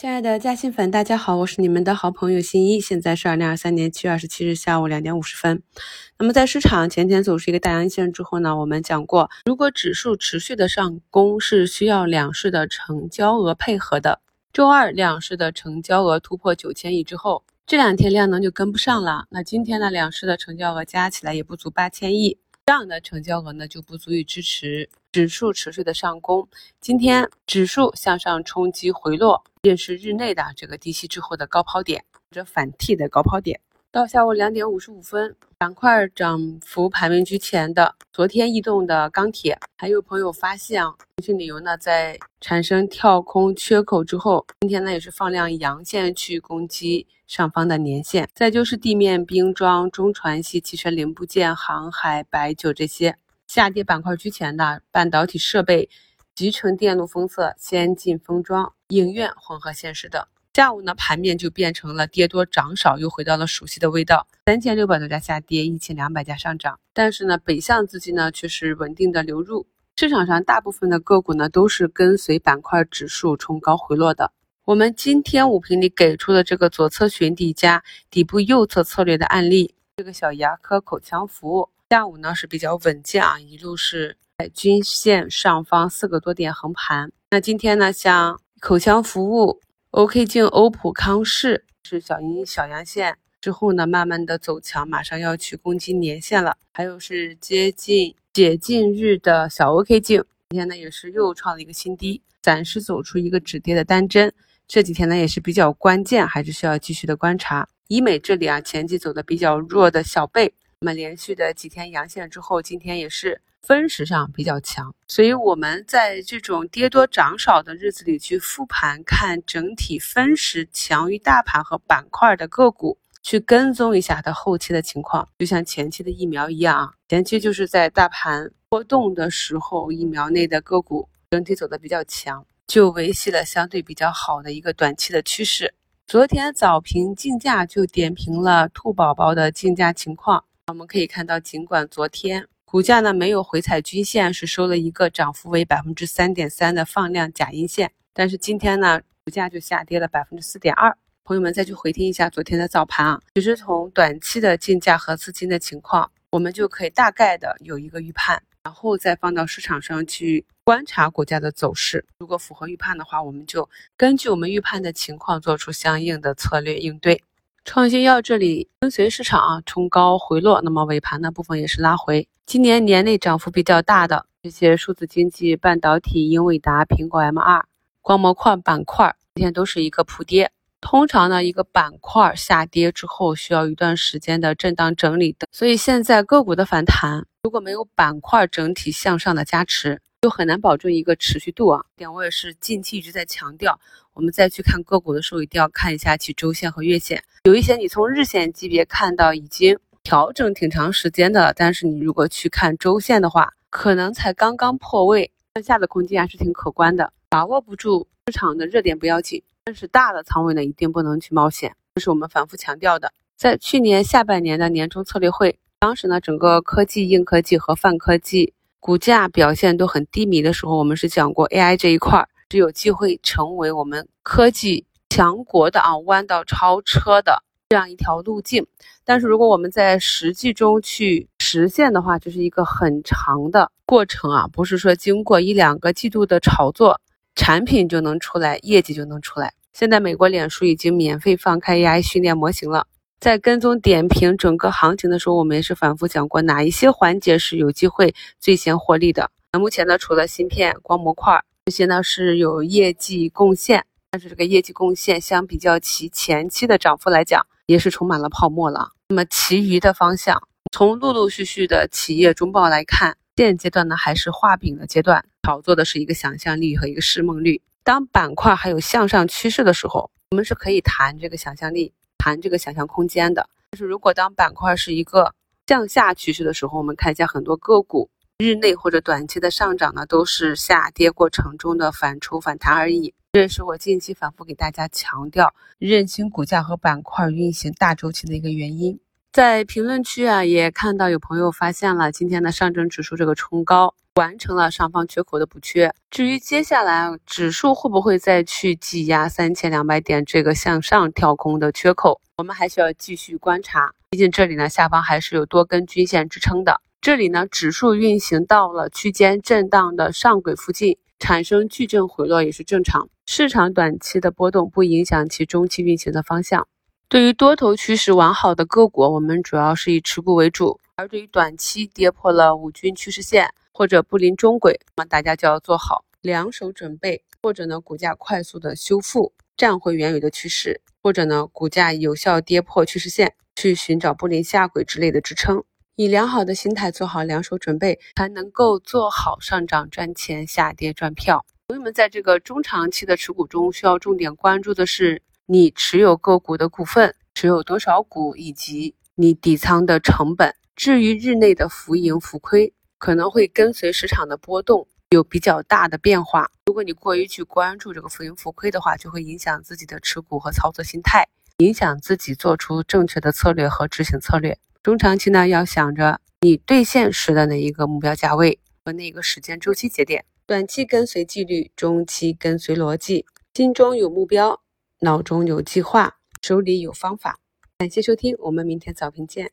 亲爱的嘉兴粉，大家好，我是你们的好朋友新一。现在是二零二三年七月二十七日下午两点五十分。那么在市场前天走出一个大阳线之后呢，我们讲过，如果指数持续的上攻，是需要两市的成交额配合的。周二两市的成交额突破九千亿之后，这两天量能就跟不上了。那今天呢，两市的成交额加起来也不足八千亿。这样的成交额呢，就不足以支持指数持续的上攻。今天指数向上冲击回落，便是日内的这个低吸之后的高抛点或者反替的高抛点。到下午两点五十五分，板块涨幅排名居前的，昨天异动的钢铁，还有朋友发现啊，通讯旅游呢，在产生跳空缺口之后，今天呢也是放量阳线去攻击上方的年线。再就是地面冰装、中船系、汽车零部件、航海、白酒这些下跌板块居前的，半导体设备、集成电路封测、先进封装、影院、混合现实等。下午呢，盘面就变成了跌多涨少，又回到了熟悉的味道。三千六百多家下跌，一千两百家上涨。但是呢，北向资金呢却是稳定的流入。市场上大部分的个股呢都是跟随板块指数冲高回落的。我们今天五评里给出的这个左侧寻底加底部右侧策略的案例，这个小牙科口腔服务下午呢是比较稳健啊，一路是在均线上方四个多点横盘。那今天呢，像口腔服务。OK 镜、欧普康视是小阴小阳线之后呢，慢慢的走强，马上要去攻击年线了。还有是接近解禁日的小 OK 镜，今天呢也是又创了一个新低，暂时走出一个止跌的单针。这几天呢也是比较关键，还是需要继续的观察。医美这里啊，前期走的比较弱的小贝，那么连续的几天阳线之后，今天也是。分时上比较强，所以我们在这种跌多涨少的日子里去复盘，看整体分时强于大盘和板块的个股，去跟踪一下它后期的情况，就像前期的疫苗一样啊，前期就是在大盘波动的时候，疫苗内的个股整体走的比较强，就维系了相对比较好的一个短期的趋势。昨天早评竞价就点评了兔宝宝的竞价情况，我们可以看到，尽管昨天。股价呢没有回踩均线，是收了一个涨幅为百分之三点三的放量假阴线。但是今天呢，股价就下跌了百分之四点二。朋友们再去回听一下昨天的早盘啊，其实从短期的竞价和资金的情况，我们就可以大概的有一个预判，然后再放到市场上去观察股价的走势。如果符合预判的话，我们就根据我们预判的情况做出相应的策略应对。创新药这里跟随市场啊冲高回落，那么尾盘的部分也是拉回。今年年内涨幅比较大的这些数字经济、半导体、英伟达、苹果 M2、光模块板块，今天都是一个普跌。通常呢，一个板块下跌之后需要一段时间的震荡整理的，所以现在个股的反弹如果没有板块整体向上的加持。就很难保证一个持续度啊！点我也是近期一直在强调，我们再去看个股的时候，一定要看一下其周线和月线。有一些你从日线级别看到已经调整挺长时间的，但是你如果去看周线的话，可能才刚刚破位，向下的空间还是挺可观的。把握不住市场的热点不要紧，但是大的仓位呢，一定不能去冒险。这是我们反复强调的。在去年下半年的年终策略会，当时呢，整个科技、硬科技和泛科技。股价表现都很低迷的时候，我们是讲过 AI 这一块是有机会成为我们科技强国的啊弯道超车的这样一条路径。但是如果我们在实际中去实现的话，这是一个很长的过程啊，不是说经过一两个季度的炒作，产品就能出来，业绩就能出来。现在美国脸书已经免费放开 AI 训练模型了。在跟踪点评整个行情的时候，我们也是反复讲过哪一些环节是有机会最先获利的。那目前呢，除了芯片、光模块这些呢是有业绩贡献，但是这个业绩贡献相比较其前期的涨幅来讲，也是充满了泡沫了。那么其余的方向，从陆陆续续的企业中报来看，现阶段呢还是画饼的阶段，炒作的是一个想象力和一个市梦率。当板块还有向上趋势的时候，我们是可以谈这个想象力。谈这个想象空间的，但是如果当板块是一个向下趋势的时候，我们看一下很多个股日内或者短期的上涨呢，都是下跌过程中的反抽反弹而已。这也是我近期反复给大家强调，认清股价和板块运行大周期的一个原因。在评论区啊，也看到有朋友发现了今天的上证指数这个冲高，完成了上方缺口的补缺。至于接下来指数会不会再去挤压三千两百点这个向上跳空的缺口，我们还需要继续观察。毕竟这里呢，下方还是有多根均线支撑的。这里呢，指数运行到了区间震荡的上轨附近，产生矩阵回落也是正常。市场短期的波动不影响其中期运行的方向。对于多头趋势完好的个股，我们主要是以持股为主；而对于短期跌破了五均趋势线或者布林中轨，那么大家就要做好两手准备，或者呢股价快速的修复，站回原有的趋势，或者呢股价有效跌破趋势线，去寻找布林下轨之类的支撑。以良好的心态做好两手准备，才能够做好上涨赚钱，下跌赚票。朋友们，在这个中长期的持股中，需要重点关注的是。你持有个股的股份持有多少股，以及你底仓的成本。至于日内的浮盈浮亏，可能会跟随市场的波动有比较大的变化。如果你过于去关注这个浮盈浮亏的话，就会影响自己的持股和操作心态，影响自己做出正确的策略和执行策略。中长期呢，要想着你兑现时的那一个目标价位和那个时间周期节点。短期跟随纪律，中期跟随逻辑，心中有目标。脑中有计划，手里有方法。感谢收听，我们明天早评见。